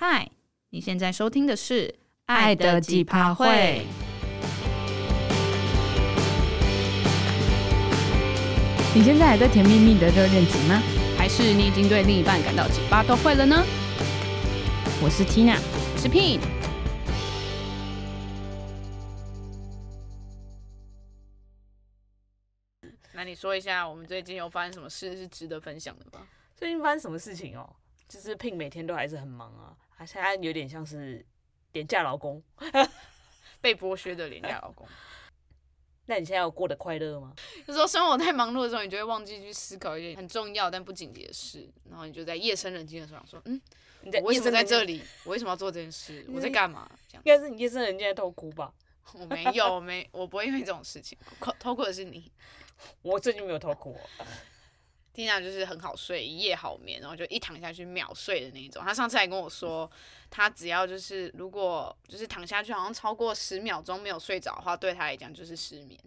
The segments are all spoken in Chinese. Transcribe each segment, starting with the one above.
嗨，你现在收听的是《爱的几趴会》。你现在还在甜蜜蜜的热恋期吗？还是你已经对另一半感到几趴都会了呢？我是 Tina，我是 Pin。那你说一下，我们最近有发生什么事是值得分享的吗？最近发生什么事情哦？就是 Pin 每天都还是很忙啊。他现在有点像是廉价劳工，被剥削的廉价劳工。那你现在有过得快乐吗？有时候生活太忙碌的时候，你就会忘记去思考一件很重要但不紧急的事，然后你就在夜深人静的时候想说：“嗯，你在我为什么在这里？我为什么要做这件事？我在干嘛？”这样应该是你夜深人静在偷哭吧？我没有，我没，我不会因为这种事情偷偷哭的是你。我最近没有偷哭。Tina 就是很好睡，一夜好眠，然后就一躺下去秒睡的那一种。他上次还跟我说，他只要就是如果就是躺下去，好像超过十秒钟没有睡着的话，对他来讲就是失眠。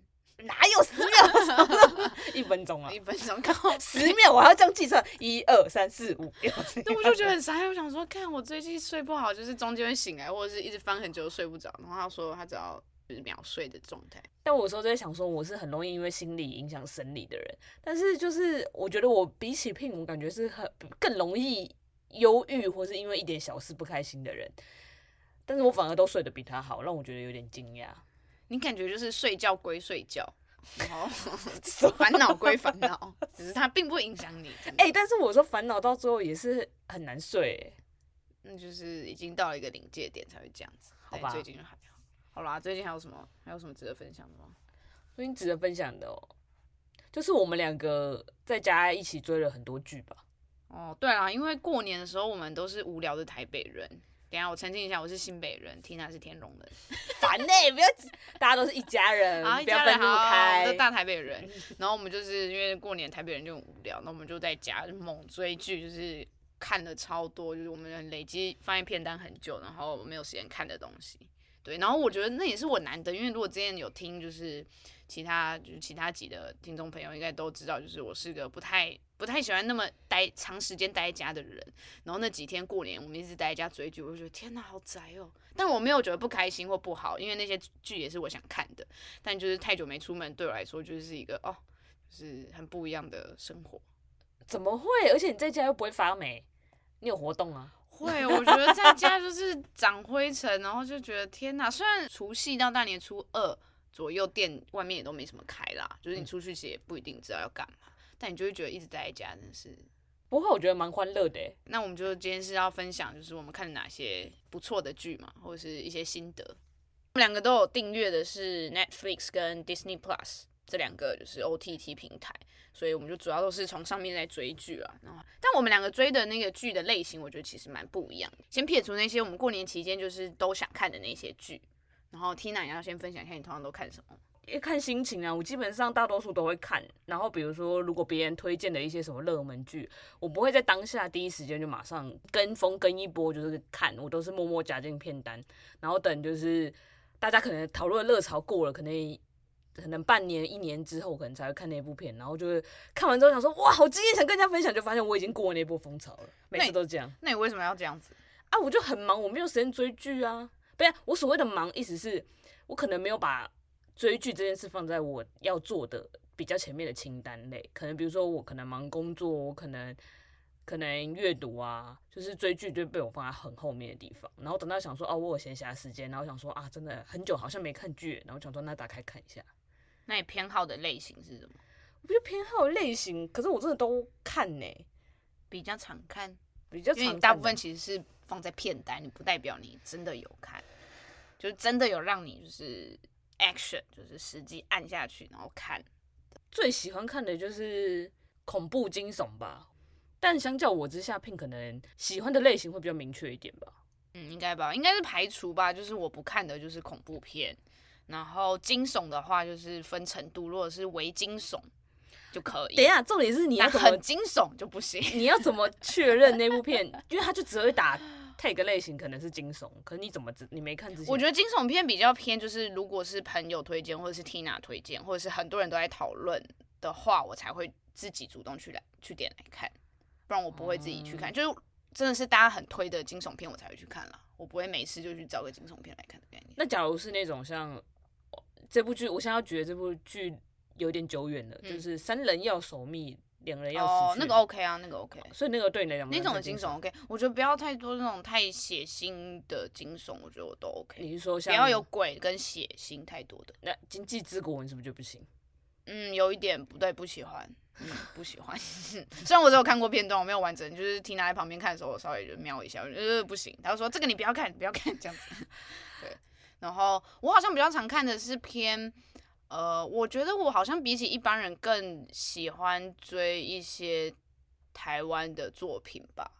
哪有十秒钟？一分钟啊！一分钟，刚好十秒，我还要这样计算，一二三四五六。那我就觉得很傻，我想说，看我最近睡不好，就是中间会醒来，或者是一直翻很久都睡不着。然后他说，他只要。就是秒睡的状态，但我有时候在想说，我是很容易因为心理影响生理的人，但是就是我觉得我比起 Pin，我感觉是很更容易忧郁，或是因为一点小事不开心的人，但是我反而都睡得比他好，让我觉得有点惊讶。你感觉就是睡觉归睡觉，然后 烦恼归烦恼，只是它并不影响你。哎、欸，但是我说烦恼到最后也是很难睡，那就是已经到了一个临界点才会这样子。好吧，最近就还。好啦，最近还有什么？还有什么值得分享的吗？最近值得分享的哦，就是我们两个在家一起追了很多剧吧。哦，对啦，因为过年的时候我们都是无聊的台北人。等一下我澄清一下，我是新北人，Tina 是天龙人。烦呢、欸，不要，大家都是一家人，啊、不要分不开。都大台北人，然后我们就是因为过年台北人就很无聊，那我们就在家猛追剧，就是看了超多，就是我们累积放在片单很久，然后没有时间看的东西。对，然后我觉得那也是我难得，因为如果之前有听就是其他就是其他集的听众朋友应该都知道，就是我是个不太不太喜欢那么待长时间待在家的人。然后那几天过年我们一直待在家追剧，我就觉得天哪，好宅哦！但我没有觉得不开心或不好，因为那些剧也是我想看的。但就是太久没出门，对我来说就是一个哦，就是很不一样的生活。怎么会？而且你在家又不会发霉，你有活动啊？会，我觉得在家就是长灰尘，然后就觉得天哪！虽然除夕到大年初二左右店外面也都没什么开啦，就是你出去其实也不一定知道要干嘛，但你就会觉得一直待在家真的是。不过我觉得蛮欢乐的。那我们就今天是要分享，就是我们看了哪些不错的剧嘛，或者是一些心得。我们两个都有订阅的是 Netflix 跟 Disney Plus。这两个就是 OTT 平台，所以我们就主要都是从上面在追剧啊。然后，但我们两个追的那个剧的类型，我觉得其实蛮不一样的。先撇除那些我们过年期间就是都想看的那些剧，然后 Tina 要先分享一下你通常都看什么？因为看心情啊，我基本上大多数都会看。然后比如说，如果别人推荐的一些什么热门剧，我不会在当下第一时间就马上跟风跟一波就是看，我都是默默加进片单，然后等就是大家可能讨论热潮过了，可能。可能半年、一年之后，可能才会看那部片，然后就是看完之后想说，哇，好惊艳，想跟人家分享，就发现我已经过了那波风潮了。每次都这样。那你为什么要这样子啊？我就很忙，我没有时间追剧啊。不是，我所谓的忙，意思是我可能没有把追剧这件事放在我要做的比较前面的清单内。可能比如说，我可能忙工作，我可能。可能阅读啊，就是追剧就被我放在很后面的地方，然后等到想说哦，我有闲暇时间，然后想说啊，真的很久好像没看剧，然后想说那打开看一下。那你偏好的类型是什么？我觉得偏好的类型，可是我真的都看呢、欸，比较常看，比较常看。因为你大部分其实是放在片单，你不代表你真的有看，就是真的有让你就是 action，就是实际按下去然后看。最喜欢看的就是恐怖惊悚吧。但相较我之下，Pin 可能喜欢的类型会比较明确一点吧。嗯，应该吧，应该是排除吧。就是我不看的就是恐怖片，然后惊悚的话就是分程度，如果是微惊悚就可以。等一下，重点是你要怎么很惊悚就不行。你要怎么确认那部片？因为他就只会打 tag 类型，可能是惊悚。可是你怎么知？你没看之前？我觉得惊悚片比较偏，就是如果是朋友推荐，或者是 Tina 推荐，或者是很多人都在讨论的话，我才会自己主动去来去点来看。不然我不会自己去看，就是真的是大家很推的惊悚片，我才会去看啦。我不会每次就去找个惊悚片来看的概念。那假如是那种像这部剧，我现在觉得这部剧有点久远了，嗯、就是三人要守密。两人要死，哦，那个 OK 啊，那个 OK，所以那个对你来讲，那种的惊悚 OK，我觉得不要太多那种太血腥的惊悚，我觉得我都 OK。你是说像不要有鬼跟血腥太多的？那《经济之国》你是不是就不行？嗯，有一点不对，不喜欢，嗯，不喜欢。虽然我只有看过片段，我没有完整，就是听他在旁边看的时候，我稍微就瞄一下，我觉得不行。他就说这个你不要看，不要看这样子。对，然后我好像比较常看的是偏。呃，我觉得我好像比起一般人更喜欢追一些台湾的作品吧，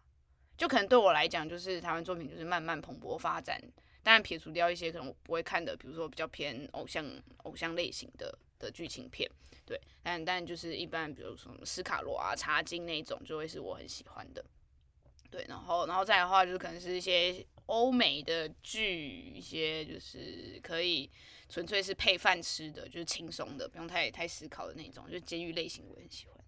就可能对我来讲，就是台湾作品就是慢慢蓬勃发展。当然撇除掉一些可能我不会看的，比如说比较偏偶像偶像类型的的剧情片，对，但但就是一般，比如说什么斯卡罗啊、茶金那种，就会是我很喜欢的。对，然后然后再的话，就是可能是一些欧美的剧，一些就是可以。纯粹是配饭吃的，就是轻松的，不用太太思考的那种，就监狱类型，我很喜欢。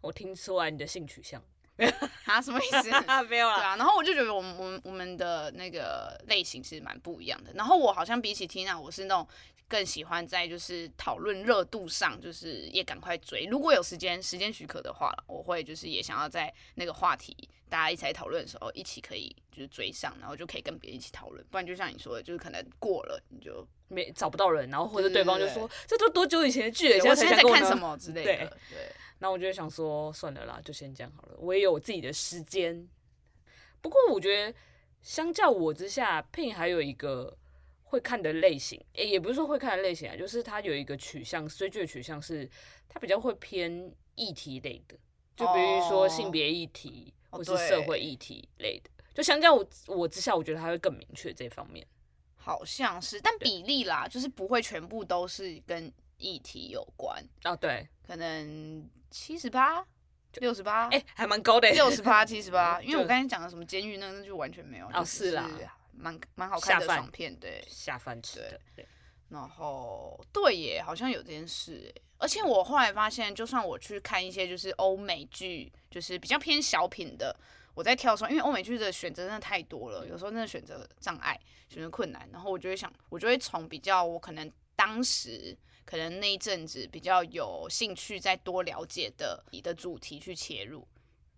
我听出来你的性取向 啊？什么意思？没有啊。对啊，然后我就觉得我们我们我们的那个类型是蛮不一样的。然后我好像比起 Tina，我是那种。更喜欢在就是讨论热度上，就是也赶快追。如果有时间，时间许可的话，我会就是也想要在那个话题大家一起来讨论的时候，一起可以就是追上，然后就可以跟别人一起讨论。不然就像你说的，就是可能过了你就没找不到人，然后或者对方就说这都多久以前的剧，我现在在看什么之类的。对，对，那我就想说算了啦，就先这样好了。我也有我自己的时间。不过我觉得相较我之下，Pin 还有一个。会看的类型，也不是说会看的类型啊，就是他有一个取向，追剧的取向是，他比较会偏议题类的，就比如说性别议题、哦、或是社会议题类的，哦、就相较我我之下，我觉得他会更明确这方面。好像是，但比例啦，就是不会全部都是跟议题有关。哦，对，可能七十八、六十八，哎，还蛮高的，六十八、七十八，因为我刚才讲的什么监狱那那就完全没有哦，是啦。蛮蛮好看的爽片，对，下饭吃的，对。然后对耶，好像有这件事，而且我后来发现，就算我去看一些就是欧美剧，就是比较偏小品的，我在挑的时候，因为欧美剧的选择真的太多了，有时候真的选择障碍，选择困难，然后我就会想，我就会从比较我可能当时可能那一阵子比较有兴趣再多了解的你的主题去切入。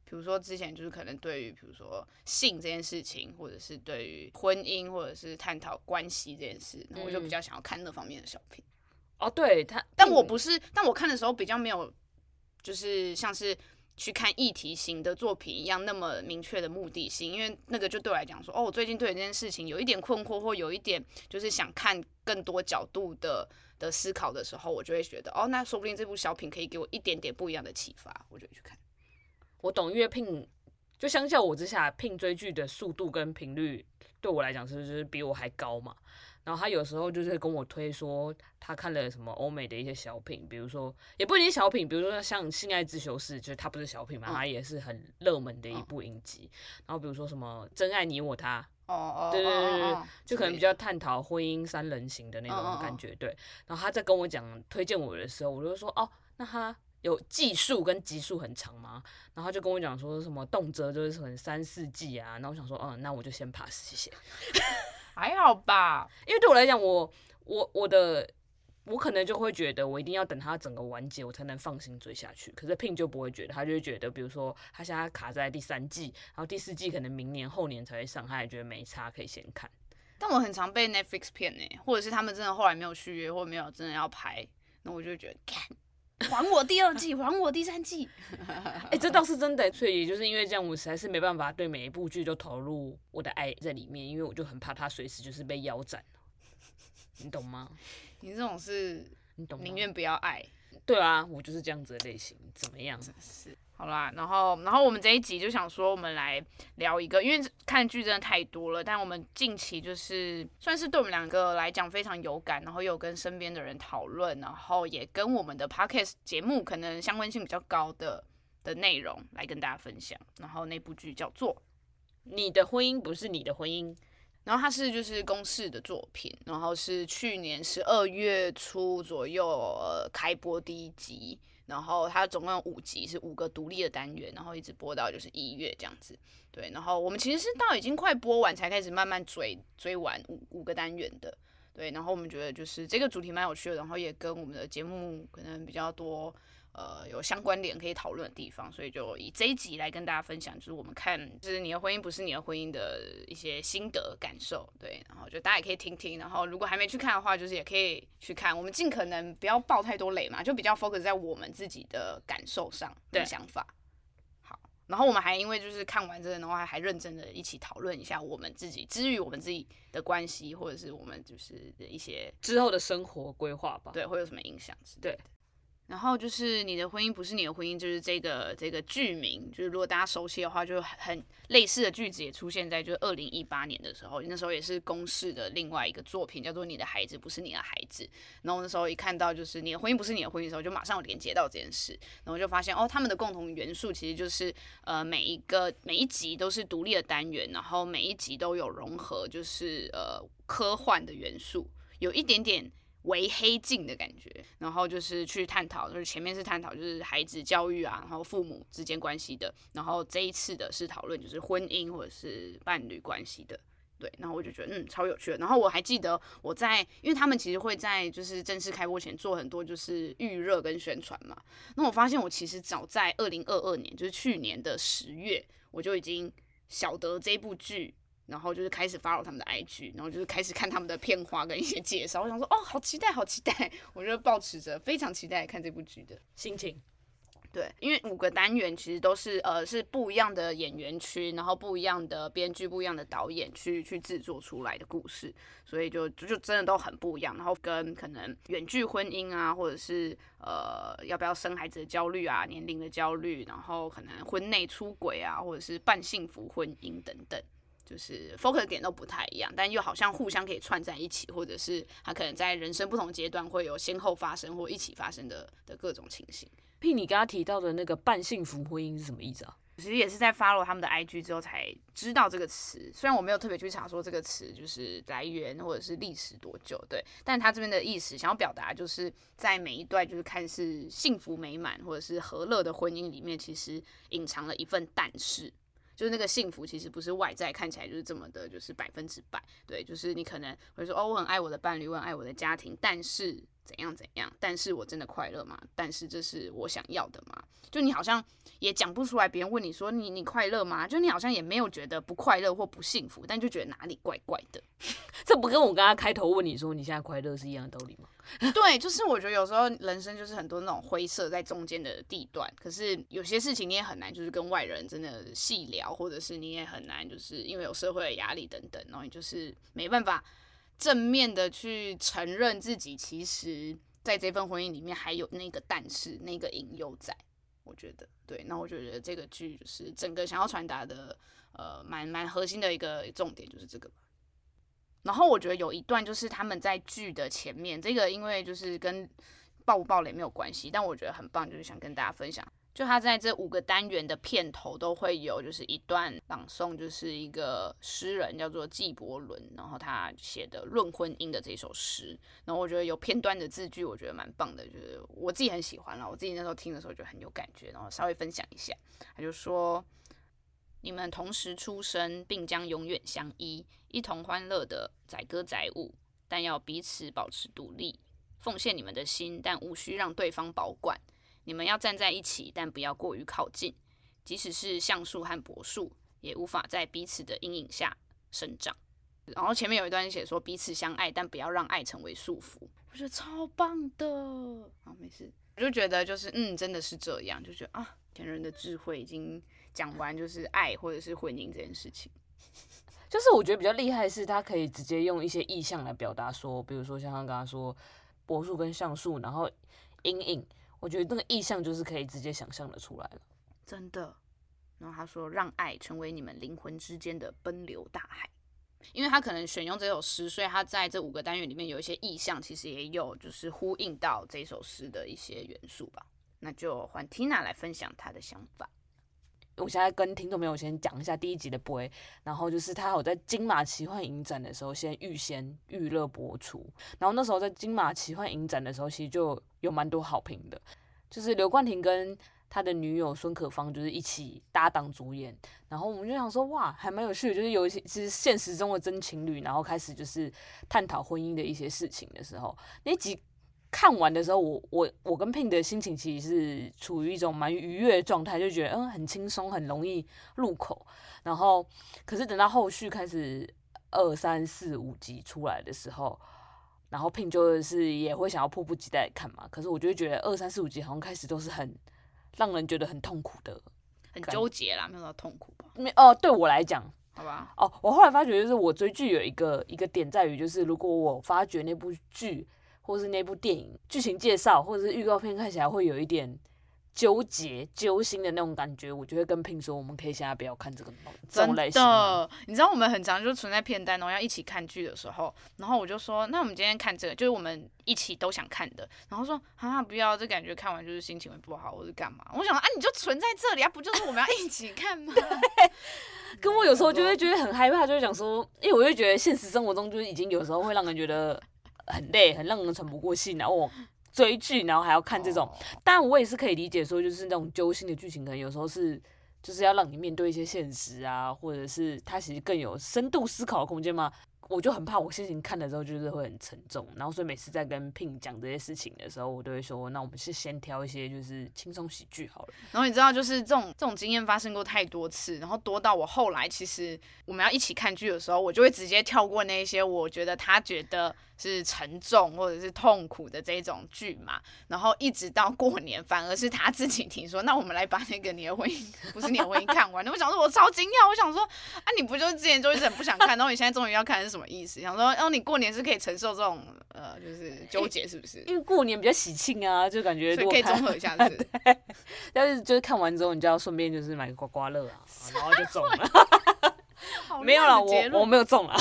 比如说之前就是可能对于比如说性这件事情，或者是对于婚姻，或者是探讨关系这件事，那我就比较想要看那方面的小品。哦，对他，但我不是，但我看的时候比较没有，就是像是去看议题型的作品一样那么明确的目的性，因为那个就对我来讲说，哦，我最近对这件事情有一点困惑，或有一点就是想看更多角度的的思考的时候，我就会觉得，哦，那说不定这部小品可以给我一点点不一样的启发，我就会去看。我懂，因为拼就相较我之下拼追剧的速度跟频率对我来讲是就是比我还高嘛。然后他有时候就是跟我推说他看了什么欧美的一些小品，比如说也不一定小品，比如说像《性爱自修室》，就是他不是小品嘛，他也是很热门的一部影集。然后比如说什么《真爱你我他》，哦哦，对对对对，就可能比较探讨婚姻三人行的那种感觉。对，然后他在跟我讲推荐我的时候，我就说哦，那他。有季数跟集数很长吗？然后他就跟我讲说什么动辄就是可能三四季啊。然后我想说，嗯，那我就先 pass，谢谢。还好吧，因为对我来讲，我我我的我可能就会觉得，我一定要等它整个完结，我才能放心追下去。可是 Pin 就不会觉得，他就会觉得，比如说他现在卡在第三季，然后第四季可能明年后年才会上，他也觉得没差，可以先看。但我很常被 Netflix 骗呢，或者是他们真的后来没有续约，或没有真的要拍，那我就觉得看。还我第二季，还我第三季。哎、欸，这倒是真的。所以也就是因为这样，我实在是没办法对每一部剧都投入我的爱在里面，因为我就很怕它随时就是被腰斩。你懂吗？你这种是，你懂？宁愿不要爱。对啊，我就是这样子的类型。怎么样？是。好啦，然后，然后我们这一集就想说，我们来聊一个，因为看剧真的太多了，但我们近期就是算是对我们两个来讲非常有感，然后又跟身边的人讨论，然后也跟我们的 podcast 节目可能相关性比较高的的内容来跟大家分享。然后那部剧叫做《你的婚姻不是你的婚姻》，然后它是就是公式的作品，然后是去年十二月初左右呃开播第一集。然后它总共有五集，是五个独立的单元，然后一直播到就是一月这样子。对，然后我们其实是到已经快播完才开始慢慢追追完五五个单元的。对，然后我们觉得就是这个主题蛮有趣的，然后也跟我们的节目可能比较多。呃，有相关点可以讨论的地方，所以就以这一集来跟大家分享，就是我们看，就是你的婚姻不是你的婚姻的一些心得感受，对，然后就大家也可以听听，然后如果还没去看的话，就是也可以去看。我们尽可能不要爆太多雷嘛，就比较 focus 在我们自己的感受上的想法。好，然后我们还因为就是看完这个的话，还认真的一起讨论一下我们自己，之于我们自己的关系，或者是我们就是的一些之后的生活规划吧，对，会有什么影响？对。然后就是你的婚姻不是你的婚姻，就是这个这个剧名，就是如果大家熟悉的话，就很类似的句子也出现在就是二零一八年的时候，那时候也是公视的另外一个作品，叫做《你的孩子不是你的孩子》。然后那时候一看到就是你的婚姻不是你的婚姻的时候，就马上有连接到这件事，然后就发现哦，他们的共同元素其实就是呃每一个每一集都是独立的单元，然后每一集都有融合就是呃科幻的元素，有一点点。为黑镜的感觉，然后就是去探讨，就是前面是探讨就是孩子教育啊，然后父母之间关系的，然后这一次的是讨论就是婚姻或者是伴侣关系的，对，然后我就觉得嗯超有趣的，然后我还记得我在，因为他们其实会在就是正式开播前做很多就是预热跟宣传嘛，那我发现我其实早在二零二二年，就是去年的十月，我就已经晓得这部剧。然后就是开始 follow 他们的 IG，然后就是开始看他们的片花跟一些介绍。我想说，哦，好期待，好期待！我就抱持着非常期待看这部剧的心情。对，因为五个单元其实都是呃是不一样的演员群，然后不一样的编剧、不一样的导演去去制作出来的故事，所以就就就真的都很不一样。然后跟可能远距婚姻啊，或者是呃要不要生孩子的焦虑啊、年龄的焦虑，然后可能婚内出轨啊，或者是半幸福婚姻等等。就是 focus 点都不太一样，但又好像互相可以串在一起，或者是他可能在人生不同阶段会有先后发生或一起发生的的各种情形。譬如你刚刚提到的那个半幸福婚姻是什么意思啊？其实也是在 follow 他们的 IG 之后才知道这个词，虽然我没有特别去查说这个词就是来源或者是历史多久，对，但他这边的意思想要表达就是在每一段就是看似幸福美满或者是和乐的婚姻里面，其实隐藏了一份但是。就是那个幸福，其实不是外在看起来就是这么的，就是百分之百。对，就是你可能会说，哦，我很爱我的伴侣，我很爱我的家庭，但是怎样怎样？但是我真的快乐吗？但是这是我想要的吗？就你好像也讲不出来。别人问你说你你快乐吗？就你好像也没有觉得不快乐或不幸福，但就觉得哪里怪怪的。这不跟我刚刚开头问你说你现在快乐是一样的道理吗？对，就是我觉得有时候人生就是很多那种灰色在中间的地段，可是有些事情你也很难就是跟外人真的细聊，或者是你也很难就是因为有社会的压力等等，然后你就是没办法正面的去承认自己其实在这份婚姻里面还有那个但是那个隐忧在，我觉得对，那我觉得这个剧就是整个想要传达的呃蛮蛮核心的一个重点就是这个。然后我觉得有一段就是他们在剧的前面，这个因为就是跟爆不爆雷没有关系，但我觉得很棒，就是想跟大家分享。就他在这五个单元的片头都会有，就是一段朗诵，就是一个诗人叫做纪伯伦，然后他写的《论婚姻》的这首诗。然后我觉得有片段的字句，我觉得蛮棒的，就是我自己很喜欢了。我自己那时候听的时候就很有感觉，然后稍微分享一下。他就说。你们同时出生，并将永远相依，一同欢乐的载歌载舞，但要彼此保持独立，奉献你们的心，但无需让对方保管。你们要站在一起，但不要过于靠近。即使是橡树和柏树，也无法在彼此的阴影下生长。然后前面有一段写说彼此相爱，但不要让爱成为束缚。我觉得超棒的。好，没事，我就觉得就是嗯，真的是这样，就觉得啊，前人的智慧已经。讲完就是爱或者是婚姻这件事情，就是我觉得比较厉害的是，他可以直接用一些意象来表达说，比如说像他刚刚说柏树跟橡树，然后阴影，我觉得那个意象就是可以直接想象的出来了，真的。然后他说，让爱成为你们灵魂之间的奔流大海，因为他可能选用这首诗，所以他在这五个单元里面有一些意象，其实也有就是呼应到这首诗的一些元素吧。那就换 Tina 来分享她的想法。我现在跟听众朋友先讲一下第一集的播，然后就是他有在金马奇幻影展的时候先预先预热播出，然后那时候在金马奇幻影展的时候其实就有蛮多好评的，就是刘冠廷跟他的女友孙可芳就是一起搭档主演，然后我们就想说哇，还蛮有趣的，就是有一些其实现实中的真情侣，然后开始就是探讨婚姻的一些事情的时候，那集看完的时候，我我我跟 Pin 的心情其实是处于一种蛮愉悦的状态，就觉得嗯很轻松，很容易入口。然后可是等到后续开始二三四五集出来的时候，然后 Pin 就是也会想要迫不及待看嘛。可是我就会觉得二三四五集好像开始都是很。让人觉得很痛苦的，很纠结啦，没有到痛苦吧？没哦，对我来讲，好吧。哦，我后来发觉，就是我追剧有一个一个点在于，就是如果我发觉那部剧或是那部电影剧情介绍或者是预告片看起来会有一点。纠结、揪心的那种感觉，我就会跟 Pin 说，我们可以现在不要看这个这种类型。真的，你知道我们很常就存在片单，然后要一起看剧的时候，然后我就说，那我们今天看这个，就是我们一起都想看的。然后说啊，不要，这感觉看完就是心情会不好，或是干嘛？我想啊，你就存在这里啊，不就是我们要一起看吗？跟我有时候就会觉得很害怕，就会想说，因为我就觉得现实生活中就是已经有时候会让人觉得很累，很让人喘不过气，然后我。追剧，然后还要看这种，当然我也是可以理解，说就是那种揪心的剧情，可能有时候是就是要让你面对一些现实啊，或者是它其实更有深度思考的空间嘛。我就很怕我心情看的时候就是会很沉重，然后所以每次在跟 Pin 讲这些事情的时候，我都会说，那我们是先挑一些就是轻松喜剧好了。然后你知道，就是这种这种经验发生过太多次，然后多到我后来其实我们要一起看剧的时候，我就会直接跳过那些我觉得他觉得是沉重或者是痛苦的这种剧嘛，然后一直到过年，反而是他自己提说，那我们来把那个你的婚姻不是你的婚姻看完。我想说，我超惊讶，我想说，啊，你不就是之前就一直很不想看，然后你现在终于要看是。什么意思？想说，哦，你过年是可以承受这种呃，就是纠结，是不是？因为过年比较喜庆啊，就感觉所以可以综合一下，是是？但是就是看完之后，你就要顺便就是买个刮刮乐啊，然后就中了。没有了，我我没有中啊。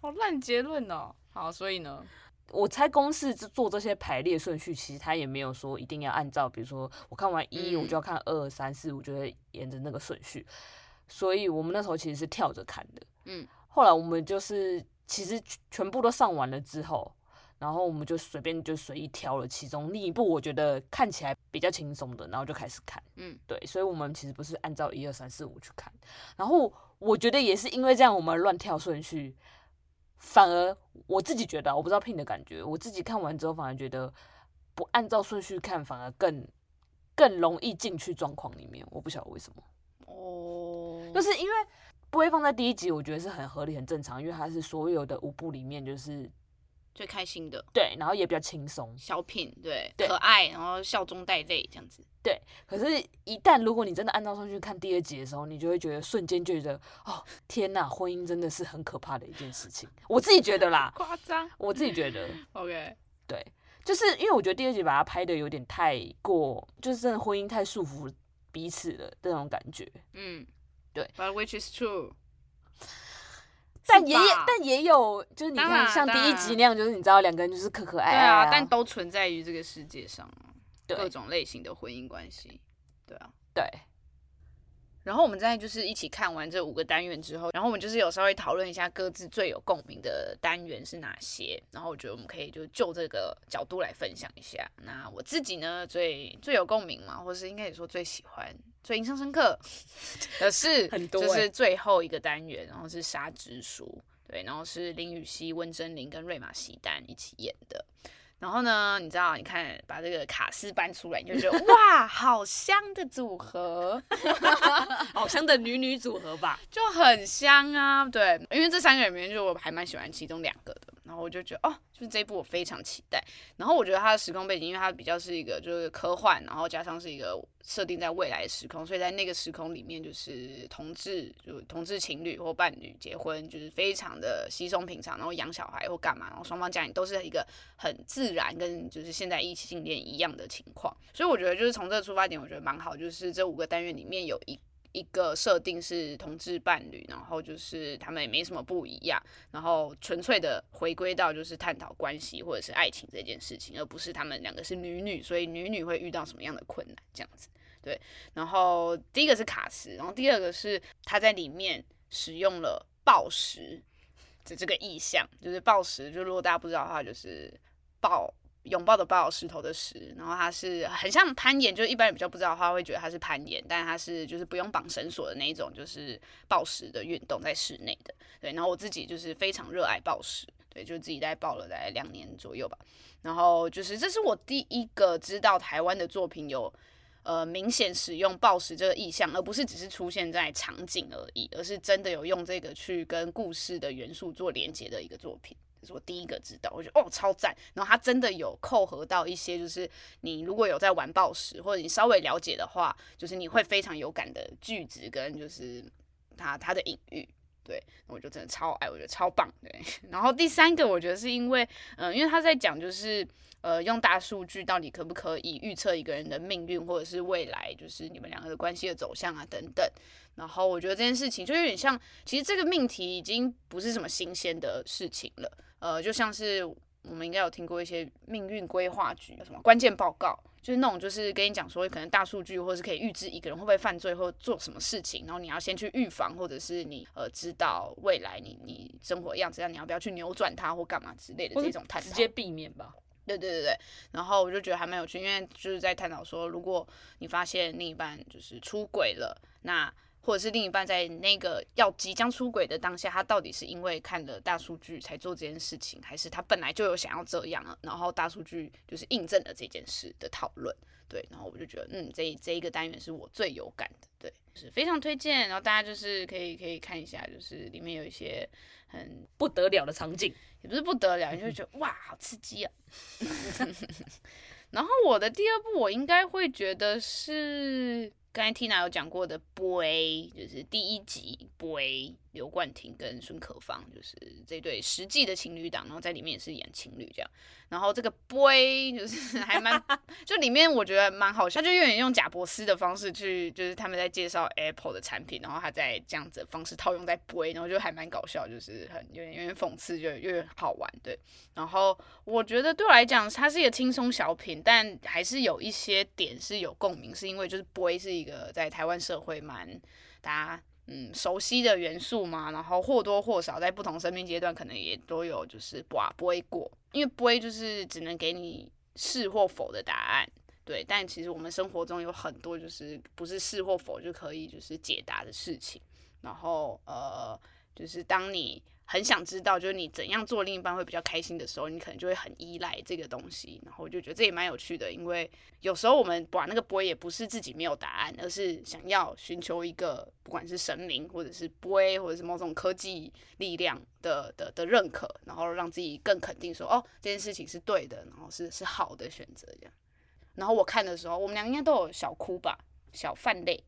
好烂结论哦。好，所以呢，我猜公式做这些排列顺序，其实他也没有说一定要按照，比如说我看完一，我就要看二三四，我就会沿着那个顺序。所以我们那时候其实是跳着看的，嗯。后来我们就是其实全部都上完了之后，然后我们就随便就随意挑了其中另一部我觉得看起来比较轻松的，然后就开始看。嗯，对，所以我们其实不是按照一二三四五去看。然后我觉得也是因为这样，我们乱跳顺序，反而我自己觉得，我不知道 Pin 的感觉，我自己看完之后反而觉得不按照顺序看，反而更更容易进去状况里面。我不晓得为什么。哦，就是因为。不会放在第一集，我觉得是很合理、很正常，因为它是所有的五部里面就是最开心的，对，然后也比较轻松，小品，对，对可爱，然后笑中带泪这样子，对。可是，一旦如果你真的按照顺序看第二集的时候，你就会觉得瞬间觉得，哦，天哪，婚姻真的是很可怕的一件事情。我自己觉得啦，夸张，我自己觉得，OK，对，就是因为我觉得第二集把它拍的有点太过，就是真的婚姻太束缚彼此了这种感觉，嗯。对，But which is true，但也但也有，就是你看像第一集那样，就是你知道两个人就是可可爱爱啊，对啊，但都存在于这个世界上，对各种类型的婚姻关系，对啊，对。然后我们在就是一起看完这五个单元之后，然后我们就是有稍微讨论一下各自最有共鸣的单元是哪些，然后我觉得我们可以就就这个角度来分享一下。那我自己呢，最最有共鸣嘛，或是应该也说最喜欢、最印象深刻 的是，就是最后一个单元，然后是《沙之书》，对，然后是林雨熙、温贞菱跟瑞玛西丹一起演的。然后呢，你知道，你看把这个卡斯搬出来，你就觉得哇，好香的组合，好香的女女组合吧，就很香啊。对，因为这三个人里面，就我还蛮喜欢其中两个的。然后我就觉得哦，就是这一部我非常期待。然后我觉得它的时空背景，因为它比较是一个就是科幻，然后加上是一个设定在未来时空，所以在那个时空里面，就是同志就同志情侣或伴侣结婚，就是非常的稀松平常，然后养小孩或干嘛，然后双方家庭都是一个很自然，跟就是现在异性恋一样的情况。所以我觉得就是从这个出发点，我觉得蛮好，就是这五个单元里面有一。一个设定是同志伴侣，然后就是他们也没什么不一样，然后纯粹的回归到就是探讨关系或者是爱情这件事情，而不是他们两个是女女，所以女女会遇到什么样的困难这样子。对，然后第一个是卡斯，然后第二个是他在里面使用了暴食的这个意象，就是暴食，就如果大家不知道的话，就是暴拥抱的抱，石头的石，然后它是很像攀岩，就是一般人比较不知道的话，会觉得它是攀岩，但它是就是不用绑绳索的那一种，就是抱石的运动，在室内的。对，然后我自己就是非常热爱抱石，对，就自己在抱了大概两年左右吧。然后就是这是我第一个知道台湾的作品有呃明显使用暴食这个意象，而不是只是出现在场景而已，而是真的有用这个去跟故事的元素做连接的一个作品。这是我第一个知道，我觉得哦超赞，然后它真的有扣合到一些，就是你如果有在玩暴食，或者你稍微了解的话，就是你会非常有感的句子跟就是它它的隐喻，对，我就真的超爱，我觉得超棒，对。然后第三个我觉得是因为，嗯、因为他在讲就是呃用大数据到底可不可以预测一个人的命运或者是未来，就是你们两个的关系的走向啊等等。然后我觉得这件事情就有点像，其实这个命题已经不是什么新鲜的事情了。呃，就像是我们应该有听过一些命运规划局什么关键报告，就是那种就是跟你讲说，可能大数据或是可以预知一个人会不会犯罪或做什么事情，然后你要先去预防，或者是你呃知道未来你你生活的样子，让你要不要去扭转它或干嘛之类的这种探讨，直接避免吧。对对对对，然后我就觉得还蛮有趣，因为就是在探讨说，如果你发现另一半就是出轨了，那或者是另一半在那个要即将出轨的当下，他到底是因为看了大数据才做这件事情，还是他本来就有想要这样啊？然后大数据就是印证了这件事的讨论，对。然后我就觉得，嗯，这这一个单元是我最有感的，对，就是非常推荐。然后大家就是可以可以看一下，就是里面有一些很不得了的场景，也不是不得了，你就会觉得哇，好刺激啊！然后我的第二部，我应该会觉得是。刚才 Tina 有讲过的 Boy，就是第一集 Boy，刘冠廷跟孙可芳，就是这对实际的情侣档，然后在里面也是演情侣这样。然后这个 Boy 就是 还蛮，就里面我觉得蛮好笑，他就有点用贾伯斯的方式去，就是他们在介绍 Apple 的产品，然后他在这样子的方式套用在 Boy，然后就还蛮搞笑，就是很有点有点讽刺，就有点好玩，对。然后我觉得对我来讲，它是一个轻松小品，但还是有一些点是有共鸣，是因为就是 Boy 是一个在台湾社会蛮大家。嗯，熟悉的元素嘛，然后或多或少在不同生命阶段，可能也都有就是不不会过，因为不会就是只能给你是或否的答案，对。但其实我们生活中有很多就是不是是或否就可以就是解答的事情，然后呃，就是当你。很想知道，就是你怎样做另一半会比较开心的时候，你可能就会很依赖这个东西。然后我就觉得这也蛮有趣的，因为有时候我们把那个杯也不是自己没有答案，而是想要寻求一个不管是神明或者是杯，或者是某种科技力量的的的认可，然后让自己更肯定说哦，这件事情是对的，然后是是好的选择这样。然后我看的时候，我们俩应该都有小哭吧，小泛泪。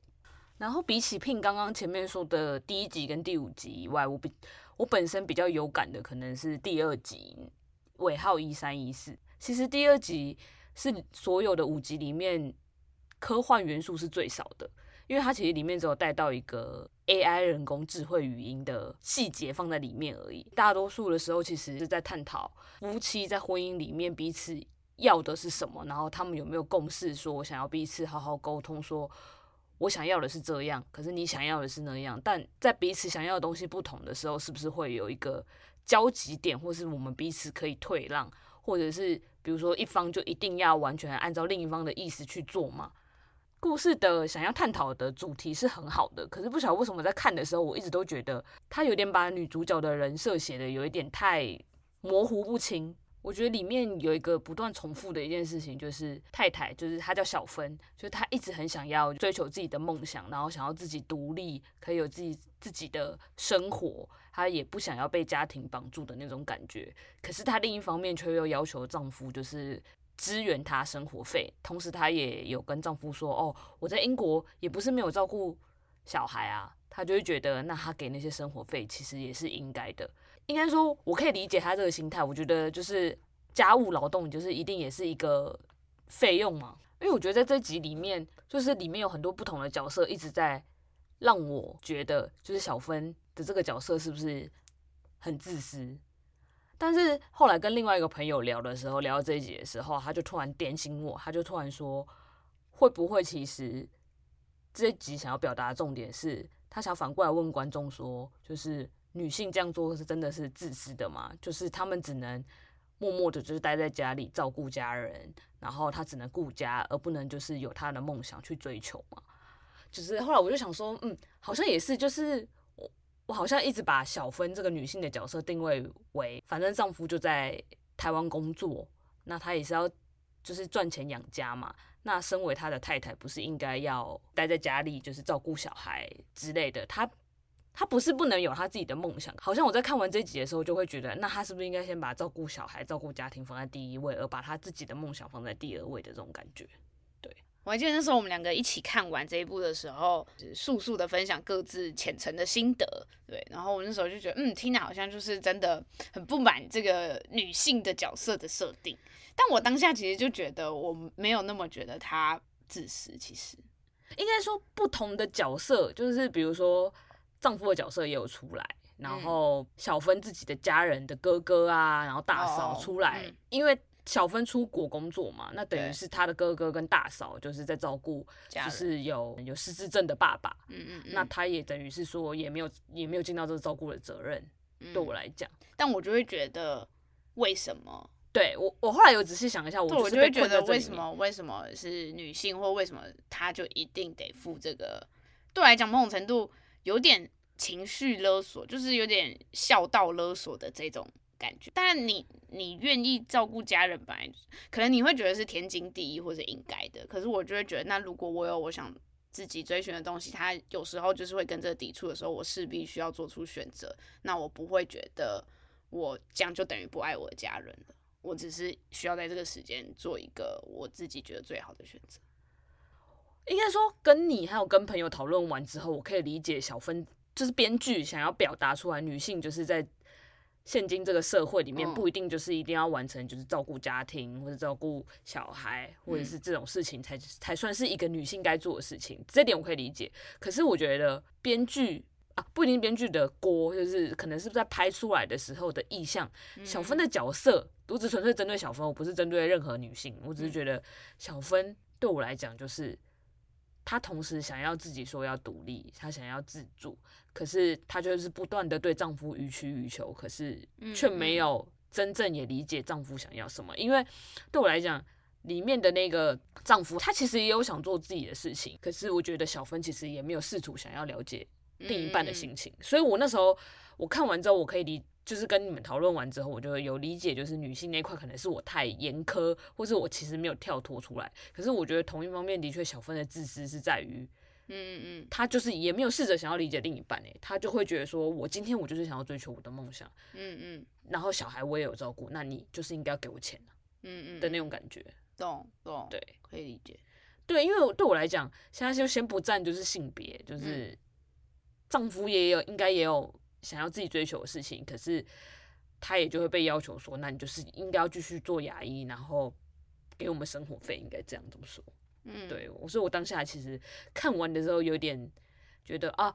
然后比起 Pin 刚刚前面说的第一集跟第五集以外，我比。我本身比较有感的可能是第二集尾号一三一四。其实第二集是所有的五集里面科幻元素是最少的，因为它其实里面只有带到一个 AI 人工智慧语音的细节放在里面而已。大多数的时候其实是在探讨夫妻在婚姻里面彼此要的是什么，然后他们有没有共识，说我想要彼此好好沟通说。我想要的是这样，可是你想要的是那样。但在彼此想要的东西不同的时候，是不是会有一个交集点，或是我们彼此可以退让，或者是比如说一方就一定要完全按照另一方的意思去做嘛？故事的想要探讨的主题是很好的，可是不晓得为什么在看的时候，我一直都觉得他有点把女主角的人设写的有一点太模糊不清。我觉得里面有一个不断重复的一件事情，就是太太，就是她叫小芬，就是她一直很想要追求自己的梦想，然后想要自己独立，可以有自己自己的生活，她也不想要被家庭绑住的那种感觉。可是她另一方面却又要求丈夫就是支援她生活费，同时她也有跟丈夫说：“哦，我在英国也不是没有照顾小孩啊。”她就会觉得，那她给那些生活费其实也是应该的。应该说，我可以理解他这个心态。我觉得就是家务劳动，就是一定也是一个费用嘛。因为我觉得在这集里面，就是里面有很多不同的角色一直在让我觉得，就是小芬的这个角色是不是很自私？但是后来跟另外一个朋友聊的时候，聊到这一集的时候，他就突然点醒我，他就突然说，会不会其实这一集想要表达的重点是，他想反过来问观众说，就是。女性这样做是真的是自私的吗？就是她们只能默默的就是待在家里照顾家人，然后他只能顾家，而不能就是有他的梦想去追求嘛。就是后来我就想说，嗯，好像也是，就是我我好像一直把小芬这个女性的角色定位为，反正丈夫就在台湾工作，那她也是要就是赚钱养家嘛。那身为她的太太，不是应该要待在家里，就是照顾小孩之类的？她她不是不能有他自己的梦想。好像我在看完这集的时候，就会觉得，那他是不是应该先把照顾小孩、照顾家庭放在第一位，而把他自己的梦想放在第二位的这种感觉？对我还记得那时候我们两个一起看完这一部的时候，就是速速的分享各自浅层的心得，对。然后我那时候就觉得，嗯，Tina 好像就是真的很不满这个女性的角色的设定。但我当下其实就觉得，我没有那么觉得她自私。其实应该说，不同的角色，就是比如说丈夫的角色也有出来，然后小芬自己的家人的哥哥啊，然后大嫂出来，嗯、因为。小芬出国工作嘛，那等于是她的哥哥跟大嫂就是在照顾，就是有有失智症的爸爸。嗯嗯，那他也等于是说也没有也没有尽到这个照顾的责任。对我来讲，但我就会觉得为什么？对我我后来有仔细想一下，我就会觉得为什么为什么是女性，或为什么她就一定得负这个？对我来讲，某种程度有点情绪勒索，就是有点孝道勒索的这种。感觉，但你你愿意照顾家人吧，可能你会觉得是天经地义或者应该的。可是我就会觉得，那如果我有我想自己追寻的东西，他有时候就是会跟这抵触的时候，我势必需要做出选择。那我不会觉得我这样就等于不爱我的家人了。我只是需要在这个时间做一个我自己觉得最好的选择。应该说，跟你还有跟朋友讨论完之后，我可以理解小芬就是编剧想要表达出来，女性就是在。现今这个社会里面，不一定就是一定要完成，就是照顾家庭或者照顾小孩，或者是这种事情才才算是一个女性该做的事情。这点我可以理解。可是我觉得编剧啊，不一定编剧的锅，就是可能是不是在拍出来的时候的意向。小芬的角色，我只纯粹针对小芬，我不是针对任何女性。我只是觉得小芬对我来讲就是。她同时想要自己说要独立，她想要自主，可是她就是不断的对丈夫予取予求，可是却没有真正也理解丈夫想要什么。因为对我来讲，里面的那个丈夫，他其实也有想做自己的事情，可是我觉得小芬其实也没有试图想要了解另一半的心情。所以我那时候我看完之后，我可以理。就是跟你们讨论完之后，我就有理解，就是女性那块可能是我太严苛，或是我其实没有跳脱出来。可是我觉得同一方面的确，小芬的自私是在于，嗯嗯嗯，她就是也没有试着想要理解另一半诶，她就会觉得说，我今天我就是想要追求我的梦想，嗯嗯，然后小孩我也有照顾，那你就是应该要给我钱，嗯嗯的那种感觉，懂懂，对，可以理解，对，因为对我来讲，现在就先不站就是性别，就是丈夫也有应该也有。想要自己追求的事情，可是他也就会被要求说，那你就是应该要继续做牙医，然后给我们生活费，应该这样这么说。嗯，对，所以我当下其实看完的时候有点觉得啊，